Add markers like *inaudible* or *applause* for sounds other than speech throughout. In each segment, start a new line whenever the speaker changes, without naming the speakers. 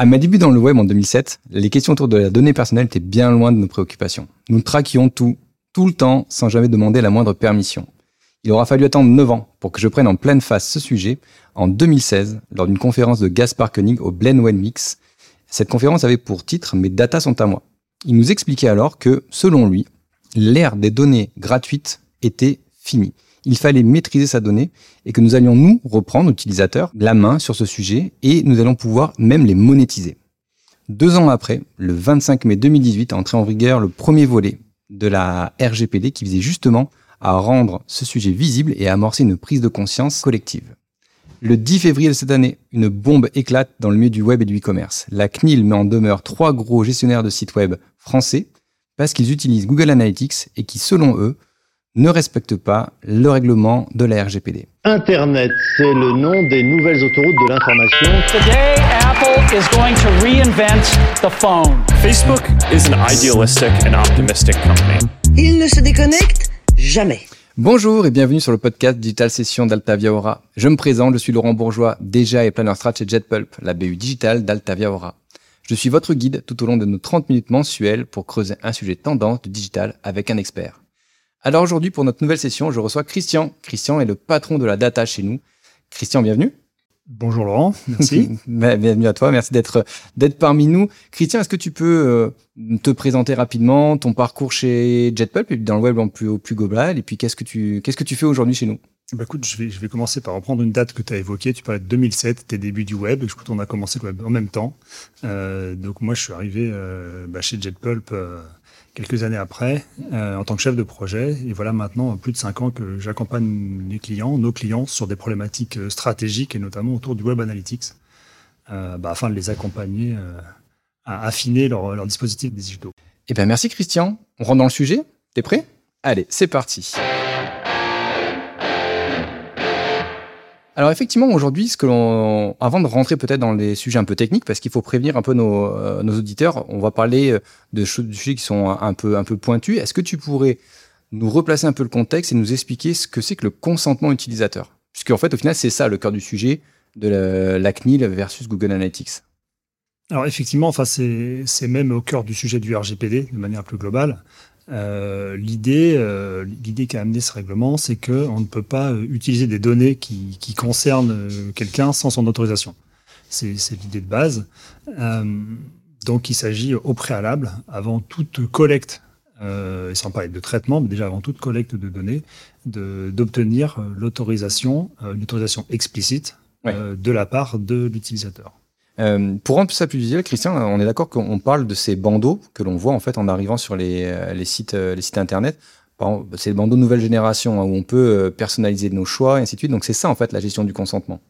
À mes débuts dans le web en 2007, les questions autour de la donnée personnelle étaient bien loin de nos préoccupations. Nous traquions tout, tout le temps, sans jamais demander la moindre permission. Il aura fallu attendre 9 ans pour que je prenne en pleine face ce sujet en 2016 lors d'une conférence de Gaspar Koenig au Blend Mix. Cette conférence avait pour titre Mes data sont à moi. Il nous expliquait alors que, selon lui, l'ère des données gratuites était finie. Il fallait maîtriser sa donnée et que nous allions nous reprendre, utilisateurs, la main sur ce sujet et nous allons pouvoir même les monétiser. Deux ans après, le 25 mai 2018, a entré en vigueur le premier volet de la RGPD qui visait justement à rendre ce sujet visible et à amorcer une prise de conscience collective. Le 10 février de cette année, une bombe éclate dans le milieu du web et du e-commerce. La CNIL met en demeure trois gros gestionnaires de sites web français parce qu'ils utilisent Google Analytics et qui, selon eux, ne respectent pas le règlement de la RGPD.
Internet, c'est le nom des nouvelles autoroutes de l'information.
Today, Apple is going to reinvent the phone.
Facebook is an idealistic and optimistic company.
Il ne se déconnecte jamais.
Bonjour et bienvenue sur le podcast Digital Session d'Altavia Aura. Je me présente, je suis Laurent Bourgeois, déjà et planner strat chez JetPulp, la BU digitale d'Altavia Aura. Je suis votre guide tout au long de nos 30 minutes mensuelles pour creuser un sujet tendance du digital avec un expert. Alors aujourd'hui, pour notre nouvelle session, je reçois Christian. Christian est le patron de la data chez nous. Christian, bienvenue.
Bonjour Laurent, merci. *laughs*
bienvenue à toi, merci d'être d'être parmi nous. Christian, est-ce que tu peux euh, te présenter rapidement ton parcours chez JetPulp et dans le web en plus au plus global et puis qu'est-ce que tu qu'est-ce que tu fais aujourd'hui chez nous?
Bah écoute, je vais, je vais commencer par reprendre une date que tu as évoquée. Tu parlais de 2007, tes débuts du web. Je crois qu'on a commencé le web en même temps. Euh, donc moi, je suis arrivé euh, bah, chez JetPulp euh, quelques années après euh, en tant que chef de projet. Et voilà maintenant plus de cinq ans que j'accompagne les clients, nos clients, sur des problématiques euh, stratégiques et notamment autour du web analytics, euh, bah, afin de les accompagner à affiner leurs leur dispositifs digitaux.
Eh bien, merci Christian. On rentre dans le sujet. T'es prêt? Allez, c'est parti. Alors effectivement, aujourd'hui, ce que l'on, avant de rentrer peut-être dans les sujets un peu techniques, parce qu'il faut prévenir un peu nos, euh, auditeurs, on va parler euh, de sujets qui sont un peu, un peu pointus. Est-ce que tu pourrais nous replacer un peu le contexte et nous expliquer ce que c'est que le consentement utilisateur? Puisque en fait, au final, c'est ça le cœur du sujet de la, la CNIL versus Google Analytics.
Alors effectivement, enfin c'est même au cœur du sujet du RGPD de manière plus globale. Euh, l'idée, euh, l'idée qui a amené ce règlement, c'est que on ne peut pas euh, utiliser des données qui, qui concernent euh, quelqu'un sans son autorisation. C'est, c'est l'idée de base. Euh, donc, il s'agit au préalable, avant toute collecte, et sans parler de traitement, mais déjà avant toute collecte de données, de, d'obtenir l'autorisation, une autorisation explicite ouais. de la part de l'utilisateur.
Euh, pour rendre ça plus visuel, Christian, on est d'accord qu'on parle de ces bandeaux que l'on voit en fait en arrivant sur les, euh, les sites, euh, les sites internet. C'est le bandeau nouvelle génération hein, où on peut personnaliser nos choix et ainsi de suite. Donc c'est ça en fait la gestion du consentement.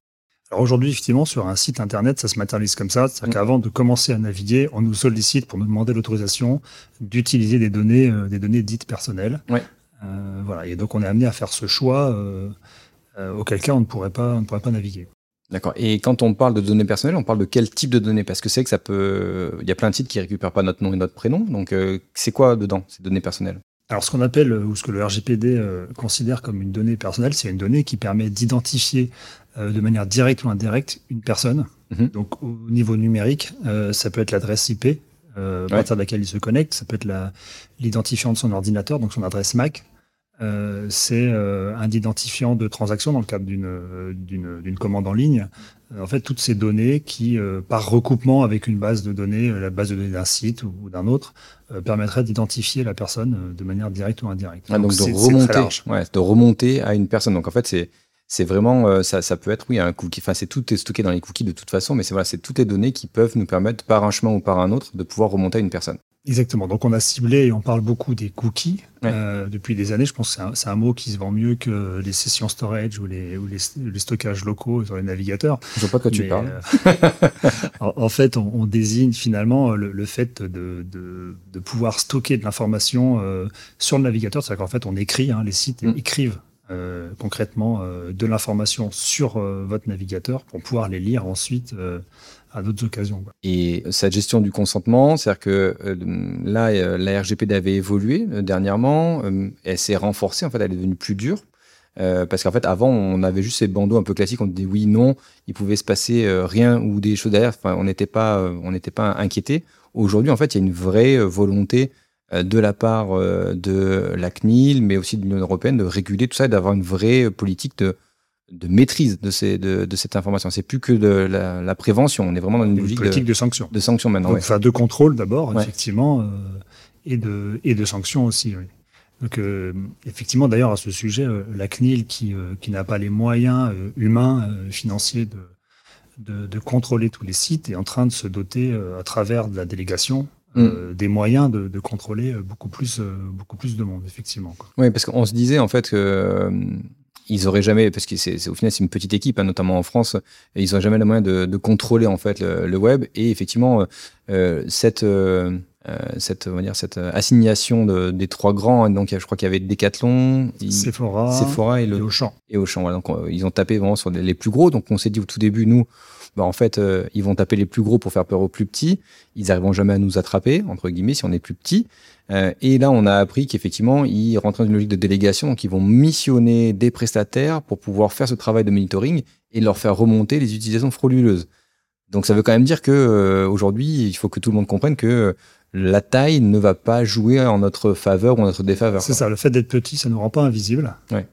Alors aujourd'hui, effectivement, sur un site internet, ça se matérialise comme ça. C'est-à-dire mmh. qu'avant de commencer à naviguer, on nous sollicite pour nous demander l'autorisation d'utiliser des données, euh, des données dites personnelles. Euh, voilà. Et donc on est amené à faire ce choix, auquel cas on ne pourrait pas, on ne pourrait pas naviguer.
D'accord. Et quand on parle de données personnelles, on parle de quel type de données? Parce que c'est que ça peut. Il y a plein de sites qui récupèrent pas notre nom et notre prénom. Donc, euh, c'est quoi dedans, ces données personnelles?
Alors, ce qu'on appelle, ou ce que le RGPD euh, considère comme une donnée personnelle, c'est une donnée qui permet d'identifier euh, de manière directe ou indirecte une personne.
Mhm.
Donc, au niveau numérique, euh, ça peut être l'adresse IP euh, à partir de laquelle il se connecte. Ça peut être l'identifiant de son ordinateur, donc son adresse MAC. Euh, c'est euh, un identifiant de transaction dans le cadre d'une euh, commande en ligne. Euh, en fait, toutes ces données qui, euh, par recoupement avec une base de données, la base de données d'un site ou, ou d'un autre, euh, permettrait d'identifier la personne de manière directe ou indirecte.
Ah, donc, de remonter, ouais, de remonter à une personne. Donc en fait, c'est c'est vraiment ça, ça peut être oui un cookie. Enfin, c'est tout est stocké dans les cookies de toute façon, mais c'est voilà, c'est toutes les données qui peuvent nous permettre par un chemin ou par un autre de pouvoir remonter à une personne.
Exactement. Donc on a ciblé et on parle beaucoup des cookies
Ouais.
euh, depuis des années. Je pense que c'est un, mot qui se vend mieux que les sessions storage ou les, ou les, les stockages locaux sur les navigateurs.
Je vois pas de quoi tu parles.
euh, *laughs* en, en fait, on, on désigne finalement le, le fait de, de, de pouvoir stocker de l'information euh, sur le navigateur. C'est-à-dire qu'en fait, on écrit, hein, les sites
Mm.
écrivent euh, concrètement euh, de l'information sur euh, votre navigateur pour pouvoir les lire ensuite euh, à d'autres occasions.
Et cette gestion du consentement, c'est-à-dire que euh, là, euh, la RGPD avait évolué euh, dernièrement, elle s'est renforcée, en fait, elle est devenue plus dure. Parce qu'en fait, avant, on avait juste ces bandeaux un peu classiques, on disait oui, non, il pouvait se passer rien ou des choses derrière. Enfin, on n'était pas, on pas inquiété. Aujourd'hui, en fait, il y a une vraie volonté de la part de la CNIL, mais aussi de l'Union européenne, de réguler tout ça et d'avoir une vraie politique de, de maîtrise de, ces, de, de cette information. C'est plus que de la, la prévention. On est vraiment dans une,
Une
logique
politique
de,
de sanctions.
de sanction maintenant.
Donc,
ouais.
Enfin, de contrôle d'abord,
Ouais.
effectivement, euh, et, de, et de sanctions aussi. Oui. Donc, euh, effectivement, d'ailleurs, à ce sujet, euh, la CNIL, qui, euh, qui n'a pas les moyens euh, humains, euh, financiers de, de, de contrôler tous les sites, est en train de se doter, euh, à travers de la délégation, euh, des moyens de, de contrôler beaucoup plus, euh, beaucoup plus de monde, effectivement. quoi.
Oui, parce qu'on se disait en fait que euh, ils auraient jamais, parce que c'est au final c'est une petite équipe, hein, notamment en France, et ils auraient jamais le moyen de, de contrôler en fait le, le web. Et effectivement, euh, euh, cette euh, euh, cette on va dire cette euh, assignation de- des trois grands, hein, donc je crois qu'il y avait Decathlon,
Sephora,
Sephora et
et
le
Auchan.
et Auchan. Voilà, donc euh, ils ont tapé vraiment sur les, les plus gros. Donc on s'est dit au tout début, nous, bah, en fait, euh, ils vont taper les plus gros pour faire peur aux plus petits. Ils arriveront jamais à nous attraper, entre guillemets, si on est plus petit. Euh, et là, on a appris qu'effectivement, ils rentrent dans une logique de délégation, donc ils vont missionner des prestataires pour pouvoir faire ce travail de monitoring et leur faire remonter les utilisations frauduleuses. Donc ça veut quand même dire que euh, aujourd'hui, il faut que tout le monde comprenne que euh, la taille ne va pas jouer en notre faveur ou en notre défaveur.
C'est ça, le fait d'être petit, ça ne nous rend pas invisible.
Ouais.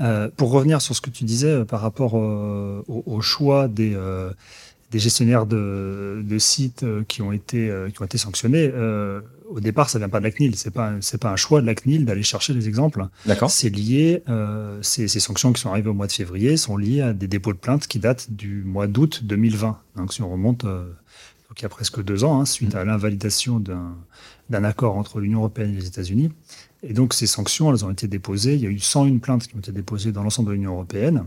Euh, pour revenir sur ce que tu disais euh, par rapport euh, au, au choix des, euh, des gestionnaires de, de sites qui ont été, qui ont été sanctionnés, euh, au départ, ça vient pas de la CNIL. C'est pas, c'est pas un choix de la CNIL d'aller chercher les exemples.
D'accord.
C'est lié, euh, ces, ces sanctions qui sont arrivées au mois de février sont liées à des dépôts de plaintes qui datent du mois d'août 2020. Donc si on remonte, euh, donc il y a presque deux ans, hein, suite à l'invalidation d'un d'un accord entre l'Union européenne et les États-Unis. Et donc ces sanctions, elles ont été déposées. Il y a eu 101 plaintes qui ont été déposées dans l'ensemble de l'Union européenne,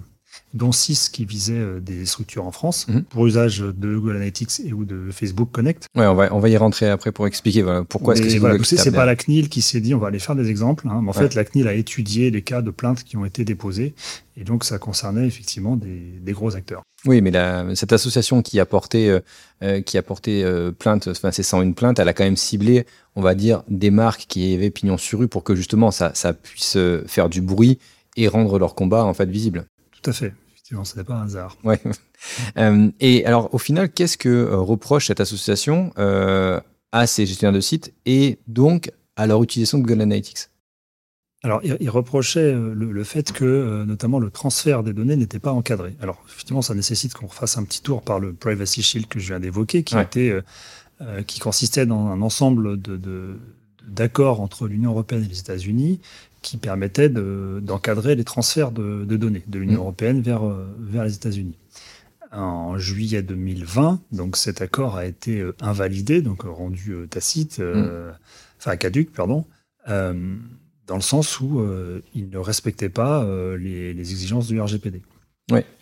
dont 6 qui visaient euh, des structures en France
Mhm.
pour usage de Google Analytics et ou de Facebook Connect.
Ouais, on va, on va y rentrer après pour expliquer voilà, pourquoi est-ce que c'est
voilà, c'est pas la CNIL qui s'est dit on va aller faire des exemples. hein, mais en
Ouais.
fait, la CNIL a étudié les cas de plaintes qui ont été déposées. Et donc, ça concernait effectivement des, des gros acteurs.
Oui, mais la, cette association qui a porté, euh, euh, qui a porté euh, plainte, enfin c'est 101 plaintes, elle a quand même ciblé, on va dire, des marques qui avaient pignon sur rue pour que justement ça, ça puisse faire du bruit et rendre leur combat en fait visible.
Tout à fait. Effectivement, ce n'est pas un hasard.
Ouais. *laughs* Euh, et alors, au final, qu'est-ce que euh, reproche cette association euh, à ces gestionnaires de sites et donc à leur utilisation de Google Analytics?
Alors, il, reprochait le, le fait que, notamment, le transfert des données n'était pas encadré. Alors, effectivement, ça nécessite qu'on refasse un petit tour par le Privacy Shield que je viens d'évoquer, qui
Ouais.
était, euh, qui consistait dans un ensemble de, de- d'accords entre l'Union européenne et les États-Unis qui permettaient de- d'encadrer les transferts de, de données de l'Union
Mm.
européenne vers, euh, vers les États-Unis. En juillet 2020, donc cet accord a été euh, invalidé, donc rendu euh, tacite, euh, enfin caduque, pardon, euh, dans le sens où euh, il ne respectait pas les, les exigences du RGPD.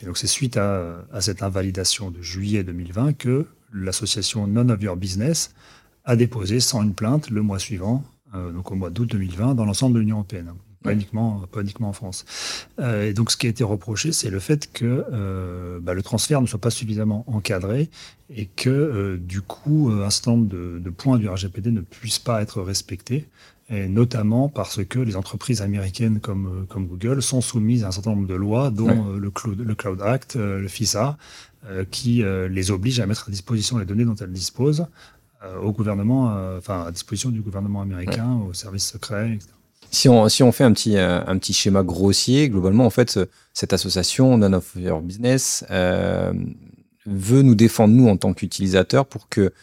Et donc c'est suite à, à cette invalidation de juillet 2020 que l'association None of Your Business a déposé sans une plainte le mois suivant, donc au mois d'août 2020, dans l'ensemble de l'Union européenne, pas,
Ouais.
uniquement, pas uniquement en France. Euh, et donc ce qui a été reproché, c'est le fait que euh, bah, le transfert ne soit pas suffisamment encadré et que euh, du coup euh, un certain nombre de, de points du RGPD ne puissent pas être respectés, et notamment parce que les entreprises américaines comme, euh, comme Google sont soumises à un certain nombre de lois, dont
Ouais.
euh, le, Cloud, le Cloud Act, euh, le FISA, euh, qui euh, les obligent à mettre à disposition les données dont elles disposent euh, au gouvernement, euh, enfin à disposition du gouvernement américain, aux services secrets, etc.
Si on, si on fait un petit, euh, un petit schéma grossier, globalement, en fait, ce- cette association, None of Your Business, euh, veut nous défendre, nous, en tant qu'utilisateurs, pour que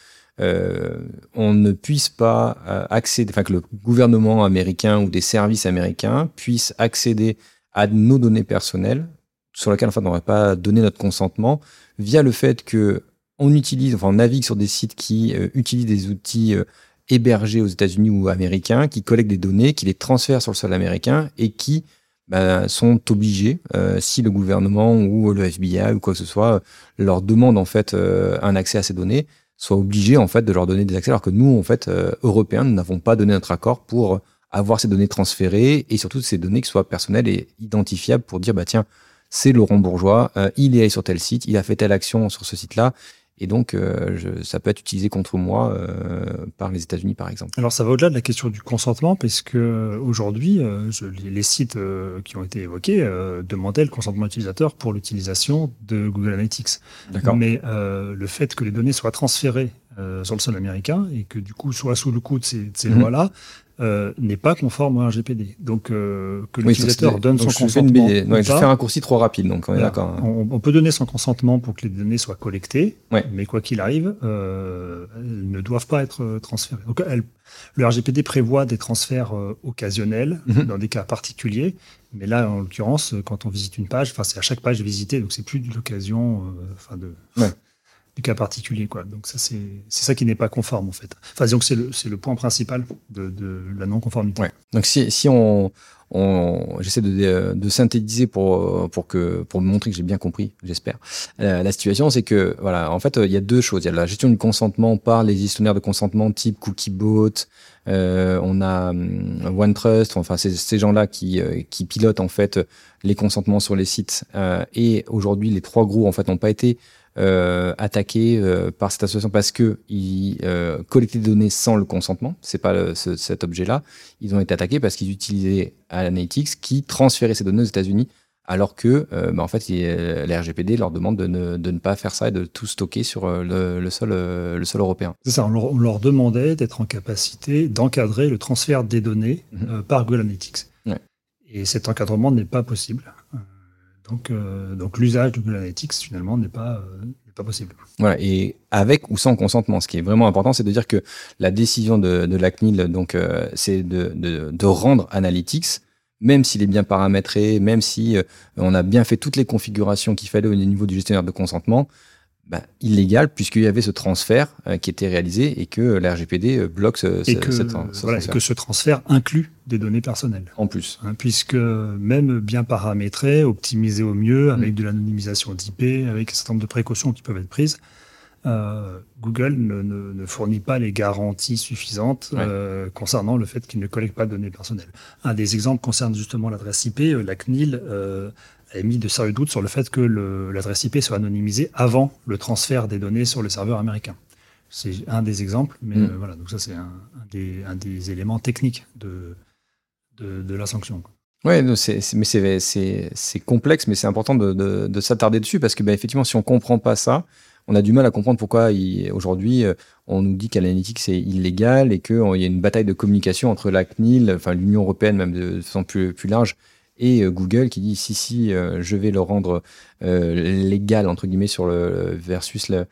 euh, on ne puisse pas euh, accéder, enfin, que le gouvernement américain ou des services américains puissent accéder à nos données personnelles, sur lesquelles, en fait, on n'aurait pas donné notre consentement, via le fait que on utilise, enfin, on navigue sur des sites qui euh, utilisent des outils euh, hébergés aux États-Unis ou américains, qui collectent des données, qui les transfèrent sur le sol américain et qui ben, sont obligés, euh, si le gouvernement ou le FBI ou quoi que ce soit leur demande en fait un accès à ces données, soient obligés en fait de leur donner des accès, alors que nous, en fait, Européens, nous n'avons pas donné notre accord pour avoir ces données transférées et surtout ces données qui soient personnelles et identifiables pour dire bah tiens, c'est Laurent Bourgeois, il est allé sur tel site, il a fait telle action sur ce site-là Et donc, euh, je- ça peut être utilisé contre moi euh, par les États-Unis, par exemple.
Alors ça va au-delà de la question du consentement, parce que euh, aujourd'hui, euh, je- les, sites euh, qui ont été évoqués euh, demandaient le consentement utilisateur pour l'utilisation de Google Analytics. Mais euh, le fait que les données soient transférées euh, sur le sol américain et que du coup soient sous le coup de ces, de ces
Mhm.
lois-là euh, n'est pas conforme au RGPD. Donc euh, que
Oui,
l'utilisateur
donc,
donne
donc,
son
je fais une
consentement.
Ouais, je fais un raccourci trop rapide, donc on est d'accord. hein.
On, on peut donner son consentement pour que les données soient collectées,
Ouais.
mais quoi qu'il arrive, euh, elles ne doivent pas être euh, transférées. Donc, elles- le RGPD prévoit des transferts euh, occasionnels
Mhm.
dans des cas particuliers, mais là, en l'occurrence, quand on visite une page, enfin, c'est à chaque page visitée, donc c'est plus de l'occasion, euh, enfin, de
Ouais.
Du cas particulier, quoi. Donc ça, c'est ça qui n'est pas conforme en fait. Enfin, que c'est le le point principal de, de la non-conformité.
Ouais. Donc si, si on, on j'essaie de, de synthétiser pour pour que pour montrer que j'ai bien compris, j'espère. Euh, la situation, c'est que voilà, en fait, il y a deux choses. Il y a la gestion du consentement par les gestionnaires de consentement type Cookiebot. Euh, on a hum, OneTrust. Enfin, ces gens-là qui euh, qui pilotent en fait les consentements sur les sites. Euh, et aujourd'hui, les trois gros en fait n'ont pas été euh, attaqués euh, par cette association parce que ils euh, collectaient des données sans le consentement. C'est pas le- ce- cet objet-là. Ils ont été attaqués parce qu'ils utilisaient Analytics qui transférait ces données aux États-Unis, alors que, euh, bah, en fait, la RGPD leur demande de ne, de ne pas faire ça et de tout stocker sur le, le sol, le sol européen.
C'est ça, on leur, on leur demandait d'être en capacité d'encadrer le transfert des données
Mhm.
euh, par Google Analytics.
Ouais.
Et cet encadrement n'est pas possible. Donc, euh, donc l'usage de Google finalement, n'est pas, euh, pas possible.
Voilà, et avec ou sans consentement. Ce qui est vraiment important, c'est de dire que la décision de, de la CNIL, donc, euh, c'est de, de, de rendre Analytics, même s'il est bien paramétré, même si euh, on a bien fait toutes les configurations qu'il fallait au niveau du gestionnaire de consentement, bah, illégal puisqu'il y avait ce transfert euh, qui était réalisé et que la RGPD euh, bloque ce,
Et
ce-
que,
cette- ce
voilà, et que ce transfert inclut des données personnelles.
En plus.
hein, puisque même bien paramétré, optimisé au mieux, avec
Mm.
de l'anonymisation d'IP, avec un certain nombre de précautions qui peuvent être prises, euh, Google ne, ne- ne fournit pas les garanties suffisantes
Ouais.
euh, concernant le fait qu'il ne collecte pas de données personnelles. Un des exemples concerne justement l'adresse IP. La CNIL euh, a émis de sérieux doutes sur le fait que l'adresse IP soit anonymisée avant le transfert des données sur le serveur américain. C'est un des exemples, mais
Mm.
euh, voilà, donc ça c'est un, un des, un des éléments techniques de, de, de la sanction. quoi.
C'est- mais c'est, complexe, mais c'est important de, de, de s'attarder dessus parce que, bah, effectivement, si on comprend pas ça, on a du mal à comprendre pourquoi aujourd'hui euh, on nous dit qu'Analytics c'est illégal et qu'il y a une bataille de communication entre la CNIL, enfin l'Union européenne même de façon plus, plus large, et euh, Google qui dit si si euh, je vais le rendre euh, légal entre guillemets sur le versus le,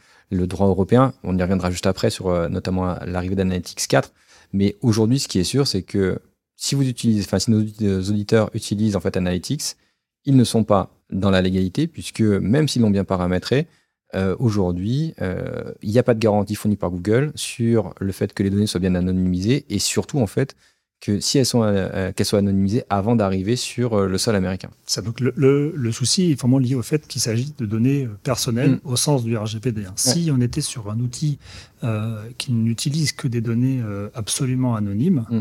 droit européen. On y reviendra juste après sur notamment l'arrivée d'Analytics 4. Mais aujourd'hui, ce qui est sûr, c'est que si vous utilisez, enfin si nos auditeurs utilisent en fait Analytics, ils ne sont pas dans la légalité puisque même s'ils l'ont bien paramétré, aujourd'hui, il n'y a pas de garantie fournie par Google sur le fait que les données soient bien anonymisées et surtout en fait que si elles sont euh, qu'elles soient anonymisées avant d'arriver sur euh, le sol américain.
Ça, donc le, le, le souci est vraiment lié au fait qu'il s'agit de données euh, personnelles
Mm.
au sens du RGPD. hein. Si on était sur un outil euh, qui n'utilise que des données euh, absolument anonymes,
Mm.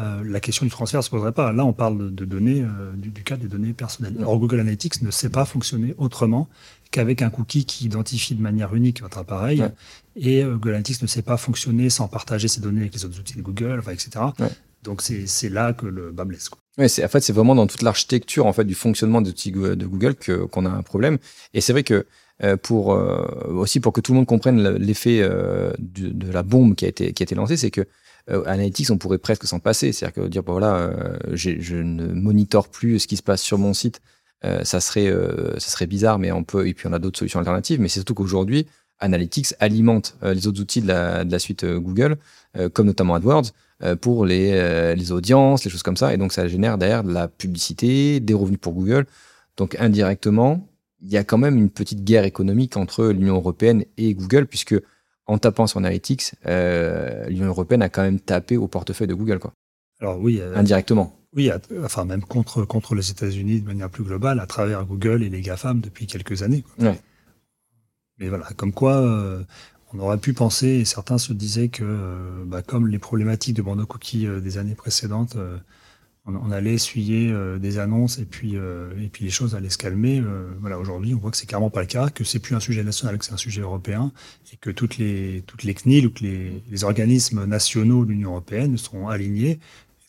euh, la question du transfert ne se poserait pas. Là, on parle de, de données, euh, du, du cas des données personnelles. Or, Google Analytics ne sait pas fonctionner autrement qu'avec un cookie qui identifie de manière unique votre appareil.
Ouais.
Et euh, Google Analytics ne sait pas fonctionner sans partager ses données avec les autres outils de Google, enfin, etc.
Ouais.
Donc, c'est là que le bas blesse. quoi.
C'est en fait c'est vraiment dans toute l'architecture en fait du fonctionnement Go- de Google qu'on a un problème. Et c'est vrai que euh, pour euh, aussi pour que tout le monde comprenne le- l'effet euh, du- de la bombe qui a été qui a été lancée, c'est que euh, Analytics on pourrait presque s'en passer, c'est-à-dire que dire bon, voilà, euh, je ne monitore plus ce qui se passe sur mon site, ça serait ça serait bizarre, mais on peut et puis on a d'autres solutions alternatives. Mais c'est surtout qu'aujourd'hui Analytics alimente les autres outils de la, de la suite Google, comme notamment AdWords, pour les, euh, les audiences, les choses comme ça. Et donc, ça génère derrière de la publicité, des revenus pour Google. Donc, indirectement, il y a quand même une petite guerre économique entre l'Union européenne et Google, puisque en tapant sur Analytics, euh, l'Union européenne a quand même tapé au portefeuille de Google, quoi.
Alors oui, euh,
Indirectement.
Oui, à- enfin même contre, contre les États-Unis de manière plus globale, à travers Google et les GAFAM depuis quelques années. quoi.
Ouais.
Mais voilà, comme quoi euh, on aurait pu penser, et certains se disaient que euh, bah, comme les problématiques de bande cookies euh, des années précédentes euh, on, allait essuyer des annonces et puis les choses allaient se calmer. voilà, aujourd'hui, on voit que c'est clairement pas le cas, que c'est plus un sujet national, que c'est un sujet européen, et que toutes les toutes les CNIL ou que les, les organismes nationaux de l'Union européenne seront alignés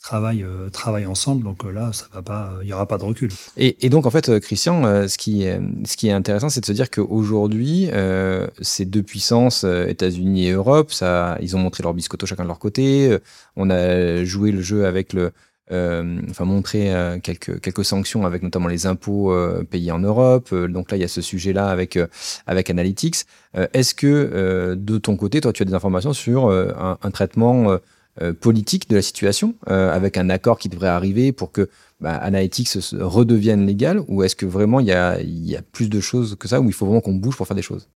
travaillent, euh, travaillent ensemble. Donc euh, là, ça va pas, il y aura pas de recul.
Et, et donc en fait, euh, Christian, ce qui ce qui est intéressant, c'est de se dire qu'aujourd'hui, ces deux puissances, États-Unis et Europe, ça, ils ont montré leur biscotto chacun de leur côté. On a joué le jeu avec le, enfin montré quelques quelques sanctions avec notamment les impôts payés en Europe. donc là, il y a ce sujet-là avec avec Analytics. Est-ce que de ton côté, toi, tu as des informations sur un, traitement euh, politique de la situation, euh, avec un accord qui devrait arriver pour que bah, Analytics redevienne légal, ou est-ce que vraiment il y a, y a plus de choses que ça, ou il faut vraiment qu'on bouge pour faire des choses?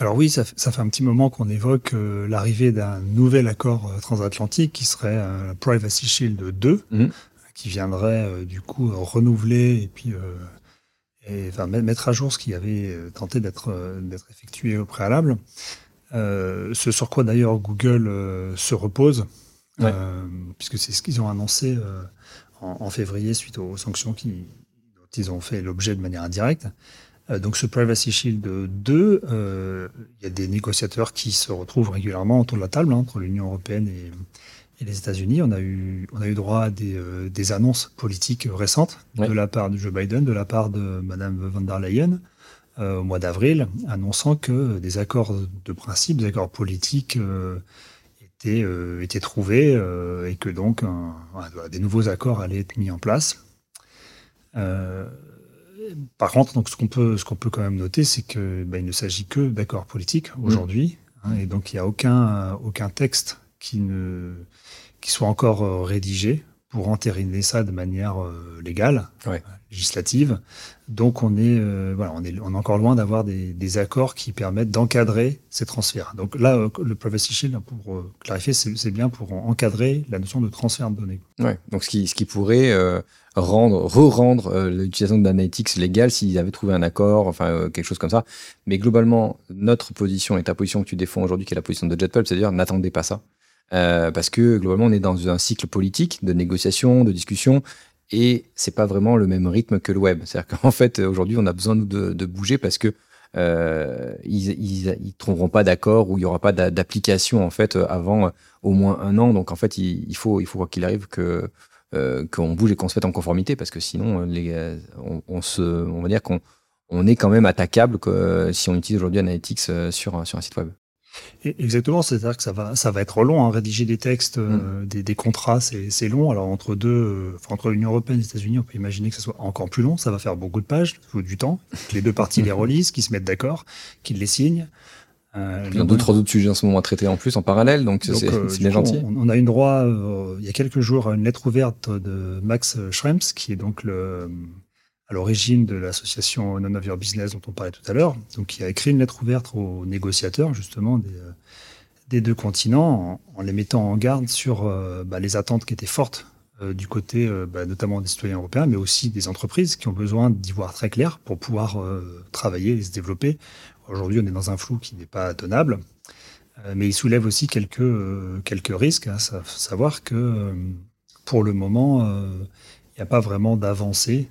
Alors oui, ça, ça, fait un petit moment qu'on évoque euh, l'arrivée d'un nouvel accord transatlantique qui serait un Privacy Shield 2, mhm. qui viendrait du coup renouveler et puis et, enfin, mettre à jour ce qui avait tenté d'être d'être effectué au préalable. Euh, ce sur quoi d'ailleurs Google euh, se repose, euh, puisque c'est ce qu'ils ont annoncé en, février suite aux sanctions qui, dont ils ont fait l'objet de manière indirecte. donc ce Privacy Shield 2, il y a des négociateurs qui se retrouvent régulièrement autour de la table hein, entre l'Union européenne et, les États-Unis. On a eu on a eu droit à des, des annonces politiques récentes de la part de Joe Biden, de la part de Madame von der Leyen. Euh, au mois d'avril, annonçant que des accords de principe, des accords politiques euh, étaient, euh, étaient trouvés et que donc des nouveaux accords allaient être mis en place. par contre, donc, ce qu'on peut, ce qu'on peut quand même noter, c'est que bah, il ne s'agit que d'accords politiques aujourd'hui, hein, et donc il n'y a aucun, aucun texte qui, ne, qui soit encore rédigé pour entériner ça de manière légale, législative. Donc on est, euh, voilà, on est, on est encore loin d'avoir des, des, accords qui permettent d'encadrer ces transferts. Donc là, euh, le Privacy Shield, pour euh, clarifier, c'est bien pour encadrer la notion de transfert de données.
Ouais, donc ce qui, ce qui pourrait rendre, re-rendre l'utilisation d'analytics légale s'ils avaient trouvé un accord, enfin quelque chose comme ça. Mais globalement, notre position et ta position que tu défends aujourd'hui, qui est la position de JetPulp, c'est-à-dire n'attendez pas ça. Euh, parce que globalement, on est dans un cycle politique de négociation, de discussion, et c'est pas vraiment le même rythme que le web. C'est-à-dire *laughs* qu'en fait, aujourd'hui, on a besoin de, de bouger parce que euh, ils, ils, ils, trouveront pas d'accord ou il y aura pas d'application en fait avant au moins un an. Donc en fait, il, faut il faut qu'il arrive que euh, qu'on bouge et qu'on se mette en conformité parce que sinon, les, on, se, on va dire qu'on on est quand même attaquable que, si on utilise aujourd'hui Analytics euh, sur sur un site web.
Exactement, c'est-à-dire que ça va, ça va être long, hein, rédiger des textes, euh, mm. des, des, contrats, c'est long. Alors entre deux, euh, enfin, entre l'Union européenne et les États-Unis, on peut imaginer que ça soit encore plus long. Ça va faire beaucoup de pages, il faut du temps. Que les deux parties *laughs* les relisent, qu'ils se mettent d'accord, qu'ils les signent.
Euh, il y a d'autres autres sujets en ce moment à traiter en plus en parallèle, donc c'est euh, bien gentil.
On, on, a eu droit il y a quelques jours à une lettre ouverte de Max Schrems, qui est donc le à l'origine de l'association None of Business dont on parlait tout à l'heure, donc qui a écrit une lettre ouverte aux négociateurs justement des, euh, deux continents en, les mettant en garde sur euh, bah, les attentes qui étaient fortes euh, du côté bah, notamment des citoyens européens, mais aussi des entreprises qui ont besoin d'y voir très clair pour pouvoir travailler et se développer. Aujourd'hui, on est dans un flou qui n'est pas tenable, mais il soulève aussi quelques, quelques risques, à hein, savoir que pour le moment, il n'y a pas vraiment d'avancée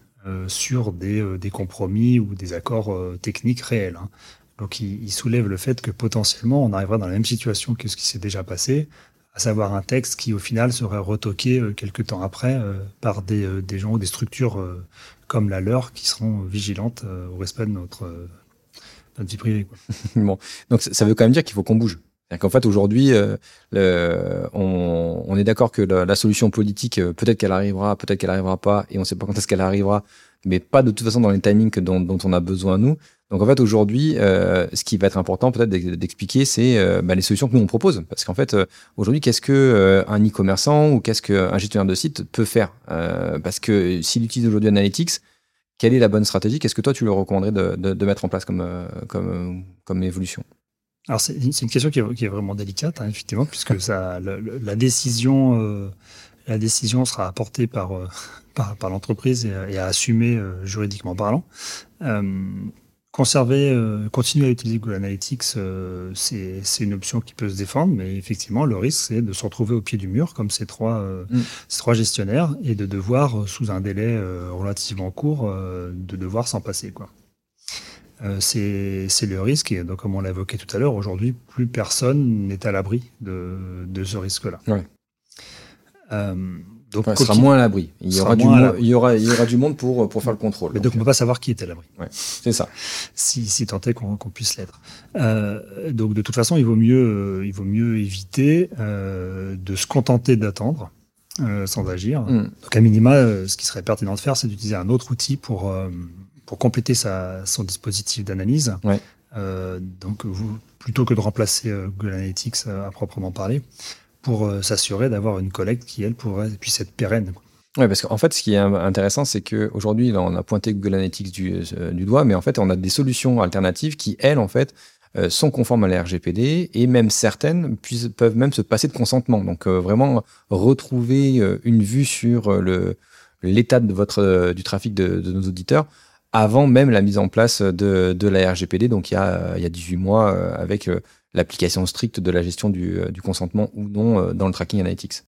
sur des, euh, des, compromis ou des accords euh, techniques réels. Hein. Donc il, soulève le fait que potentiellement on arrivera dans la même situation que ce qui s'est déjà passé, à savoir un texte qui au final serait retoqué quelques temps après par des, gens ou des structures comme la leur qui seront vigilantes au respect de notre, notre vie privée. *laughs*
Bon, donc ça veut quand même dire qu'il faut qu'on bouge. Qu'en fait, aujourd'hui, euh, on, est d'accord que la, solution politique, euh, peut-être qu'elle arrivera, peut-être qu'elle arrivera pas, et on ne sait pas quand est-ce qu'elle arrivera, mais pas de toute façon dans les timings dont, on a besoin nous. Donc en fait, aujourd'hui, euh, ce qui va être important peut-être d'expliquer, c'est bah, les solutions que nous on propose, parce qu'en fait, aujourd'hui, qu'est-ce que un e-commerçant ou qu'est-ce qu'un gestionnaire de site peut faire? Parce que s'il utilise aujourd'hui Analytics, quelle est la bonne stratégie? Qu'est-ce que toi tu le recommanderais de, de, de mettre en place comme comme comme évolution?
Alors c'est une question qui est, qui est vraiment délicate, hein, effectivement, puisque ça, la décision, euh, la décision sera apportée par, euh, *laughs* par, par l'entreprise et, et, à assumer euh, juridiquement parlant. conserver, euh, continuer à utiliser Google Analytics, euh, c'est c'est une option qui peut se défendre, mais effectivement, le risque, c'est de se retrouver au pied du mur, comme ces trois, euh,
Mm.
ces trois gestionnaires, et de devoir, euh, sous un délai euh, relativement court, euh, de devoir s'en passer. Quoi. Euh, c'est le risque, et donc, comme on l'a évoqué tout à l'heure, aujourd'hui, plus personne n'est à l'abri de, de ce risque-là.
Ouais.
Euh, donc,
Enfin, sera moins à l'abri. Il il y aura, il y aura du monde pour, pour faire le contrôle.
mais donc, on ne peut pas savoir qui est à l'abri.
c'est ça.
si, si tant est qu'on qu'on puisse l'être. Euh, donc de toute façon, il vaut mieux, il vaut mieux éviter euh, de se contenter d'attendre euh, sans agir.
Mm.
Donc à minima, euh, ce qui serait pertinent de faire, c'est d'utiliser un autre outil pour euh, pour compléter sa, son dispositif d'analyse.
Ouais.
Euh, donc vous, plutôt que de remplacer euh, Google Analytics euh, à proprement parler, pour s'assurer d'avoir une collecte qui elle pourrait puisse être pérenne.
Ouais, parce qu'en fait, ce qui est intéressant, c'est qu'aujourd'hui, on a pointé Google Analytics du, du doigt, mais en fait, on a des solutions alternatives qui, elles, en fait, sont conformes à la RGPD et même certaines puissent, peuvent même se passer de consentement. Donc, euh, vraiment retrouver une vue sur le l'état de votre du trafic de, de nos auditeurs avant même la mise en place de, de la RGPD. Donc, il y a, il y a 18 mois euh, avec euh, l'application stricte de la gestion du, euh, du consentement ou non dans le tracking analytics.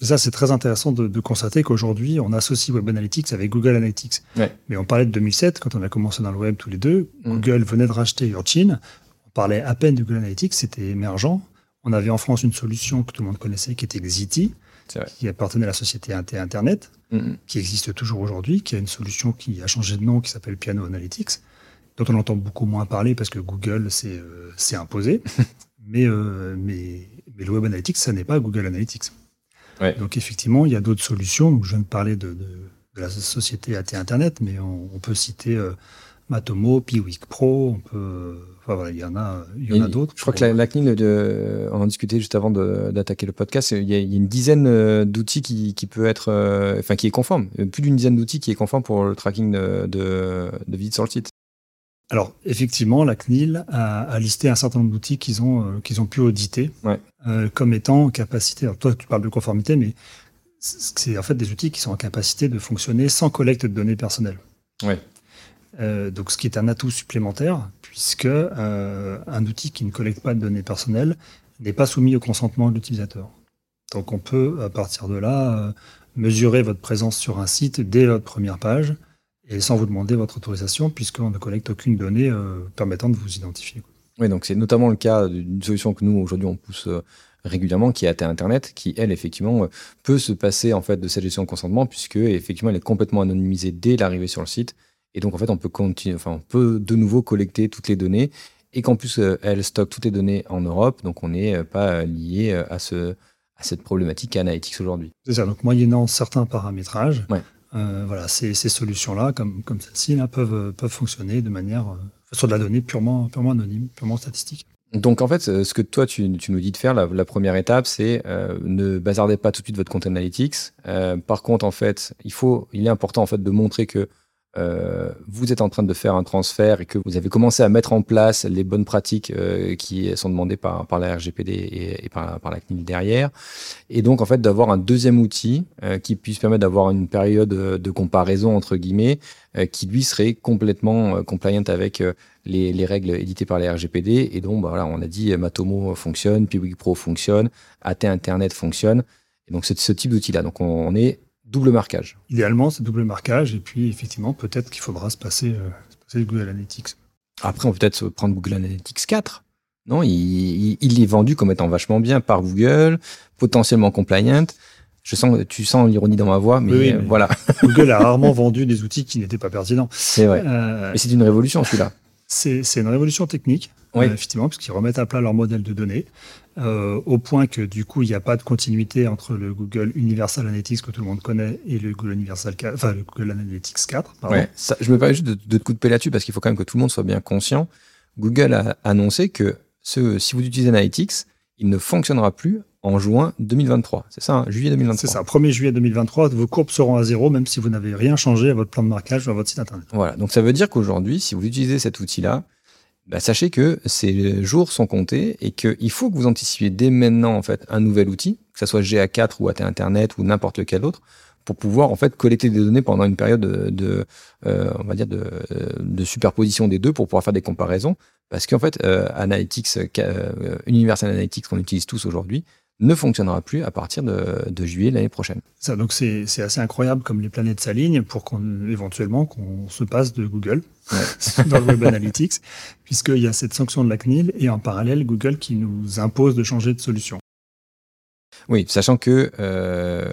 Ça, c'est très intéressant de, de constater qu'aujourd'hui, on associe Web Analytics avec Google Analytics.
Ouais.
Mais on parlait de 2007, quand on a commencé dans le web tous les deux.
Mm.
Google venait de racheter Urchin. On parlait à peine de Google Analytics, c'était émergent. On avait en France une solution que tout le monde connaissait, qui était Xiti. Qui appartenait à la société Inter- Internet,
Mhm.
qui existe toujours aujourd'hui, qui a une solution qui a changé de nom, qui s'appelle Piano Analytics, dont on entend beaucoup moins parler parce que Google s'est euh, imposé. *laughs* mais, euh, mais, mais le Web Analytics, ça n'est pas Google Analytics.
Ouais.
Donc effectivement, il y a d'autres solutions. Donc, je viens de parler de, de, de la société AT Internet, mais on, on peut citer euh, Matomo, Piwik Pro, on peut, enfin voilà, il y en a, il y en a
Et
d'autres.
Je crois que la, la CNIL, de, on en discutait juste avant d'attaquer le podcast, il y, a, il y a une dizaine euh, d'outils qui, qui peut être, euh, enfin qui est conforme, Euh, plus d'une dizaine d'outils qui est conforme pour le tracking de, de, de visite sur le site.
Alors, effectivement, la CNIL a, a listé un certain nombre d'outils qu'ils ont, euh, qu'ils ont pu auditer
Ouais.
euh, comme étant en capacité. Alors, toi, tu parles de conformité, mais c'est en fait des outils qui sont en capacité de fonctionner sans collecte de données personnelles.
Ouais.
Euh, donc, ce qui est un atout supplémentaire, puisque euh, un outil qui ne collecte pas de données personnelles n'est pas soumis au consentement de l'utilisateur. Donc, on peut, à partir de là, euh, mesurer votre présence sur un site dès votre première page et sans vous demander votre autorisation, puisqu'on ne collecte aucune donnée permettant de vous identifier.
Oui, donc c'est notamment le cas d'une solution que nous aujourd'hui on pousse régulièrement, qui est AT Internet, qui elle effectivement peut se passer en fait de cette gestion de consentement puisque effectivement elle est complètement anonymisée dès l'arrivée sur le site et donc en fait on peut continuer, enfin on peut de nouveau collecter toutes les données et qu'en plus euh, elle stocke toutes les données en Europe, donc on n'est euh, pas lié euh, à ce à cette problématique Analytics aujourd'hui.
C'est ça, donc moyennant certains paramétrages,
Ouais.
euh, voilà, ces, ces solutions-là, comme, comme celle-ci, peuvent, peuvent fonctionner de manière euh, sur de la donnée purement, purement anonyme, purement statistique.
Donc en fait, ce que toi tu, tu nous dis de faire, la, la première étape, c'est euh, ne bazardez pas tout de suite votre compte analytics. Euh, par contre, en fait, il faut, il est important en fait de montrer que euh, vous êtes en train de faire un transfert et que vous avez commencé à mettre en place les bonnes pratiques euh, qui sont demandées par, par la RGPD et, et par, par la CNIL derrière. Et donc en fait d'avoir un deuxième outil euh, qui puisse permettre d'avoir une période de comparaison entre guillemets euh, qui lui serait complètement euh, compliant avec les, les règles éditées par les RGPD et donc bah, voilà, on a dit Matomo fonctionne, Piwik Pro fonctionne, AT Internet fonctionne. Et donc c'est ce type d'outil-là. Donc on, on est double marquage.
Idéalement, c'est double marquage, et puis effectivement, peut-être qu'il faudra se passer, euh, se passer de Google Analytics.
Après, on peut peut-être se prendre Google Analytics 4. Non, il, il, il est vendu comme étant vachement bien par Google, potentiellement compliant. Je sens, tu sens l'ironie dans ma voix, mais,
Oui, oui,
euh,
mais-
voilà, *laughs*
Google a rarement vendu des outils qui n'étaient pas pertinents.
c'est vrai.
Euh,
Mais c'est une révolution celui-là.
C'est c'est une révolution technique,
Oui.
euh, effectivement, puisqu'ils remettent à plat leur modèle de données, euh, au point que du coup, il n'y a pas de continuité entre le Google Universal Analytics que tout le monde connaît et le Google Universal 4, enfin le Google Analytics 4. Pardon.
Ouais, ça, je me permets juste de, de te couper là-dessus parce qu'il faut quand même que tout le monde soit bien conscient. Google a annoncé que ce, si vous utilisez Analytics, il ne fonctionnera plus en juin 2023. C'est ça, hein, juillet 2023.
C'est ça, 1er juillet 2023, vos courbes seront à zéro, même si vous n'avez rien changé à votre plan de marquage ou à votre site internet.
Voilà, donc ça veut dire qu'aujourd'hui, si vous utilisez cet outil-là, bah, sachez que ces jours sont comptés et qu'il faut que vous anticipiez dès maintenant en fait un nouvel outil, que ce soit GA4 ou AT Internet ou n'importe quel autre, pour pouvoir en fait collecter des données pendant une période de, de euh, on va dire de, de, superposition des deux pour pouvoir faire des comparaisons. Parce qu'en fait, euh, Analytics, euh, Universal Analytics qu'on utilise tous aujourd'hui, ne fonctionnera plus à partir de, de juillet l'année prochaine.
Ça, donc c'est assez incroyable comme les planètes s'alignent pour qu'on éventuellement qu'on se passe de Google *laughs* dans le Web Analytics, puisqu'il y a cette sanction de la CNIL et en parallèle Google qui nous impose de changer de solution.
Oui, sachant que euh,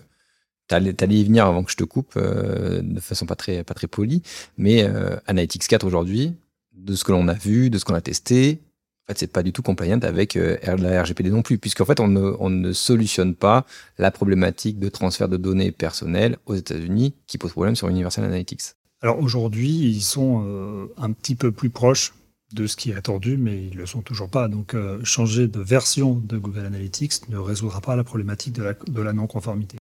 T'allais y venir avant que je te coupe euh, de façon pas très, pas très polie, mais euh, Analytics 4 aujourd'hui, de ce que l'on a vu, de ce qu'on a testé, en fait, c'est pas du tout compliant avec euh, la RGPD non plus, puisqu'en fait, on ne, on ne solutionne pas la problématique de transfert de données personnelles aux États-Unis qui pose problème sur Universal Analytics.
Alors aujourd'hui, ils sont euh, un petit peu plus proches de ce qui est attendu, mais ils le sont toujours pas. Donc, euh, changer de version de Google Analytics ne résoudra pas la problématique de la, de la non-conformité.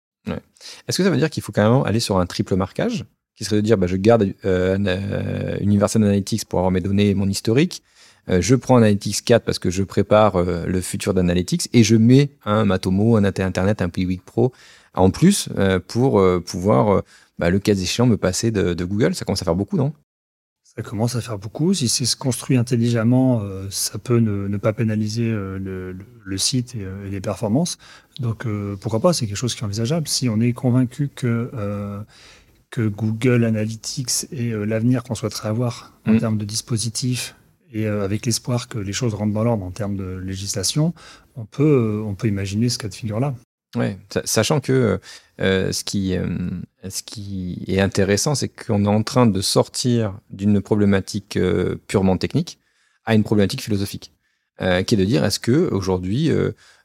Est-ce que ça veut dire qu'il faut quand même aller sur un triple marquage, qui serait de dire bah, je garde euh, Universal Analytics pour avoir mes données et mon historique, je prends Analytics 4 parce que je prépare le futur d'Analytics et je mets un Matomo, un Internet, un Piwik Pro en plus pour pouvoir, bah, le cas échéant, me passer de, de Google. Ça commence à faire beaucoup, non?
Ça commence à faire beaucoup. Si c'est construit intelligemment, euh, ça peut ne, pas pénaliser euh, le, site euh, et, les performances. Donc pourquoi pas, c'est quelque chose qui est envisageable. Si on est convaincu que, que Google Analytics est l'avenir qu'on souhaiterait avoir en mm. termes de dispositifs et avec l'espoir que les choses rentrent dans l'ordre en termes de législation, on peut, on peut imaginer ce cas de figure-là.
Ouais, sachant que euh, ce, qui, euh, ce qui est intéressant, c'est qu'on est en train de sortir d'une problématique euh, purement technique à une problématique philosophique, qui est de dire est-ce que aujourd'hui,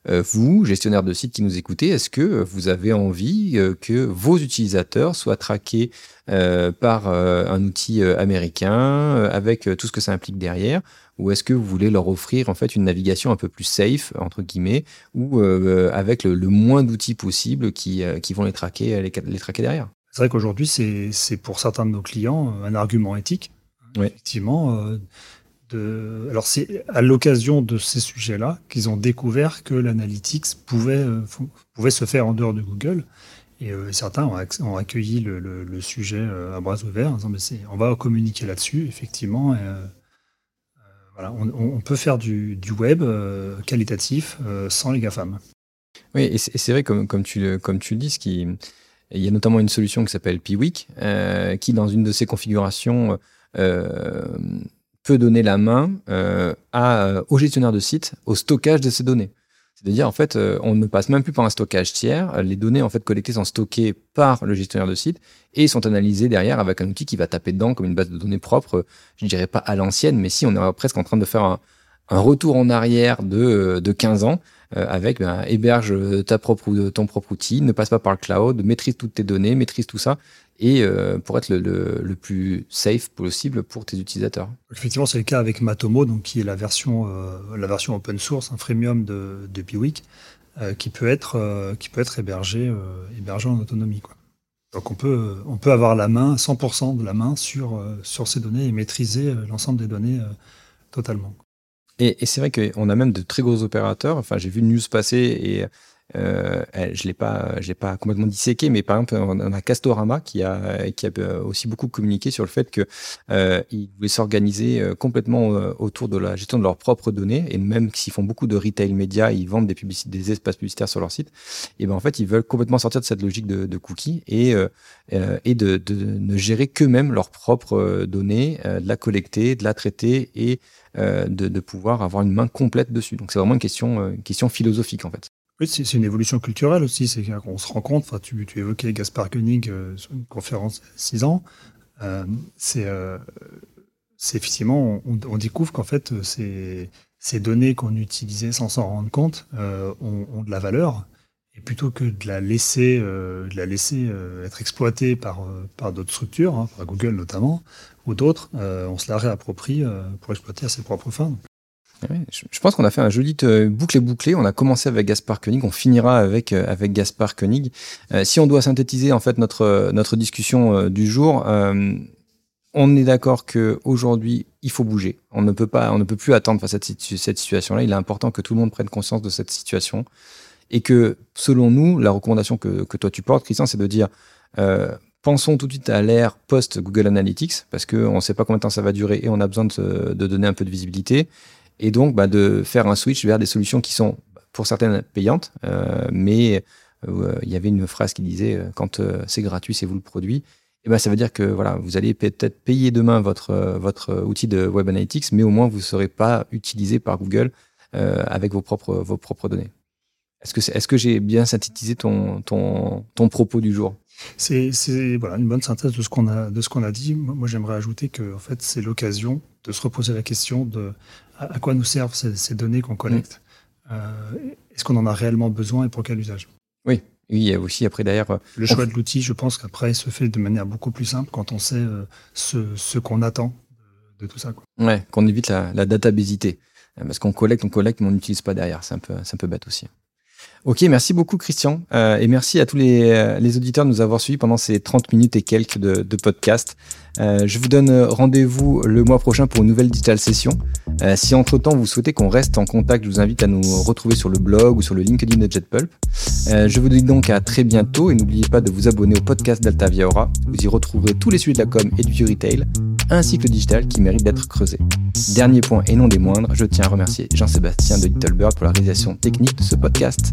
vous, gestionnaire de site qui nous écoutez, est-ce que vous avez envie que vos utilisateurs soient traqués par un outil américain avec tout ce que ça implique derrière? Ou est-ce que vous voulez leur offrir en fait une navigation un peu plus safe entre guillemets ou euh, avec le, moins d'outils possibles qui, euh, qui vont les traquer les, les traquer derrière?
C'est vrai qu'aujourd'hui c'est pour certains de nos clients un argument éthique. Effectivement. Euh, Alors c'est à l'occasion de ces sujets-là qu'ils ont découvert que l'analytics pouvait, pouvait se faire en dehors de Google. Et certains ont, accueilli le, sujet à bras ouverts en disant mais on va communiquer là-dessus, effectivement on, peut faire du, web euh, qualitatif euh, sans les GAFAM.
Oui, et c'est vrai, comme, comme, tu, le, comme tu le dis, qui, il y a notamment une solution qui s'appelle Piwik, euh, qui, dans une de ses configurations, peut donner la main à, au gestionnaire de site au stockage de ces données. C'est-à-dire, en fait, euh, on ne passe même plus par un stockage tiers. Les données, en fait, collectées sont stockées par le gestionnaire de site et sont analysées derrière avec un outil qui va taper dedans comme une base de données propre. Je dirais pas à l'ancienne, mais si on est presque en train de faire un, retour en arrière de, de 15 ans euh, avec ben, héberge ta propre, ton propre outil, ne passe pas par le cloud, maîtrise toutes tes données, maîtrise tout ça et euh, pour être le, plus safe possible pour tes utilisateurs.
Effectivement, c'est le cas avec Matomo, donc qui est la version, euh, la version open source, un freemium de, de Piwik, euh, qui peut être, qui peut être hébergé, hébergé en autonomie. Quoi. Donc on peut, on peut avoir la main, 100% de la main sur, sur ces données et maîtriser l'ensemble des données totalement.
Et, c'est vrai qu'on a même de très gros opérateurs. Enfin, j'ai vu une news passer et euh, je l'ai pas, j'ai pas complètement disséqué, mais par exemple, on a Castorama qui a, qui a euh, aussi beaucoup communiqué sur le fait que euh, ils voulaient s'organiser euh, complètement autour de la gestion de leurs propres données, et même s'ils font beaucoup de retail média, ils vendent des publicités, des espaces publicitaires sur leur site. Et ben en fait, ils veulent complètement sortir de cette logique de, de cookies et et de, de, ne gérer qu'eux-mêmes leurs propres données, de la collecter, de la traiter et de, de pouvoir avoir une main complète dessus. Donc c'est vraiment une question, une question philosophique en fait.
C'est une évolution culturelle aussi. C'est qu'on se rend compte. Tu, tu évoquais Gaspard Koenig euh, sur une conférence il y a six ans. Euh, euh, c'est effectivement, on, découvre qu'en fait, ces, ces données qu'on utilisait sans s'en rendre compte ont, de la valeur. Et plutôt que de la laisser, de la laisser être exploitée par, par d'autres structures, hein, par Google notamment, ou d'autres, on se la réapproprie pour exploiter à ses propres fins
je pense qu'on a fait un joli euh, boucle bouclé. On a commencé avec Gaspard Koenig, on finira avec euh, avec Gaspard Koenig. Euh, si on doit synthétiser en fait notre notre discussion du jour, on est d'accord que aujourd'hui il faut bouger. On ne peut pas, on ne peut plus attendre face à cette, situation-là. Il est important que tout le monde prenne conscience de cette situation et que selon nous, la recommandation que que toi tu portes, Christian, c'est de dire Euh, pensons tout de suite à l'ère post-Google Analytics, parce qu'on ne sait pas combien de temps ça va durer et on a besoin de donner un peu de visibilité. Et donc, bah, de faire un switch vers des solutions qui sont, pour certaines, payantes, euh, mais euh, il y avait une phrase qui disait euh, quand euh, c'est gratuit, c'est vous le produit. Et ben, ça veut dire que voilà, vous allez peut-être payer demain votre, votre outil de Web Analytics, mais au moins vous ne serez pas utilisé par Google euh, avec vos propres, vos propres données. Est-ce que, est-ce que j'ai bien synthétisé ton, ton, ton propos du jour?
C'est voilà, une bonne synthèse de ce qu'on a, de ce qu'on a dit. Moi, j'aimerais ajouter que en fait, c'est l'occasion de se reposer la question de à, à quoi nous servent ces, ces données qu'on collecte. Euh, Est-ce qu'on en a réellement besoin et pour quel usage?
Oui, il y a aussi après derrière. euh,
Le choix de l'outil, je pense qu'après, se fait de manière beaucoup plus simple quand on sait euh, ce, ce qu'on attend de, tout ça. Quoi.
Ouais, qu'on évite la, la databésité. Parce qu'on collecte, on collecte, mais on n'utilise pas derrière. C'est un peu, c'est un peu bête aussi. Ok, merci beaucoup Christian. Euh, et merci à tous les, euh, les auditeurs de nous avoir suivis pendant ces 30 minutes et quelques de, de podcast. Euh, je vous donne euh, rendez-vous le mois prochain pour une nouvelle digital session. Euh, si entre-temps vous souhaitez qu'on reste en contact, je vous invite à nous retrouver sur le blog ou sur le LinkedIn de JetPulp. Euh, je vous dis donc à très bientôt et n'oubliez pas de vous abonner au podcast d'Altavia Aura. Vous y retrouverez tous les sujets de la com et du retail ainsi que le digital qui mérite d'être creusé. Dernier point et non des moindres, je tiens à remercier Jean-Sébastien de Little Bird pour la réalisation technique de ce podcast.